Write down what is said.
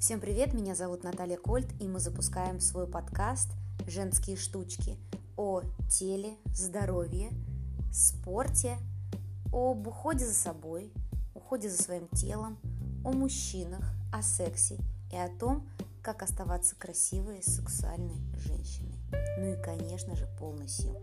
Всем привет, меня зовут Наталья Кольт, и мы запускаем свой подкаст «Женские штучки» о теле, здоровье, спорте, об уходе за собой, уходе за своим телом, о мужчинах, о сексе и о том, как оставаться красивой, сексуальной женщиной. Ну и, конечно же, полной сил.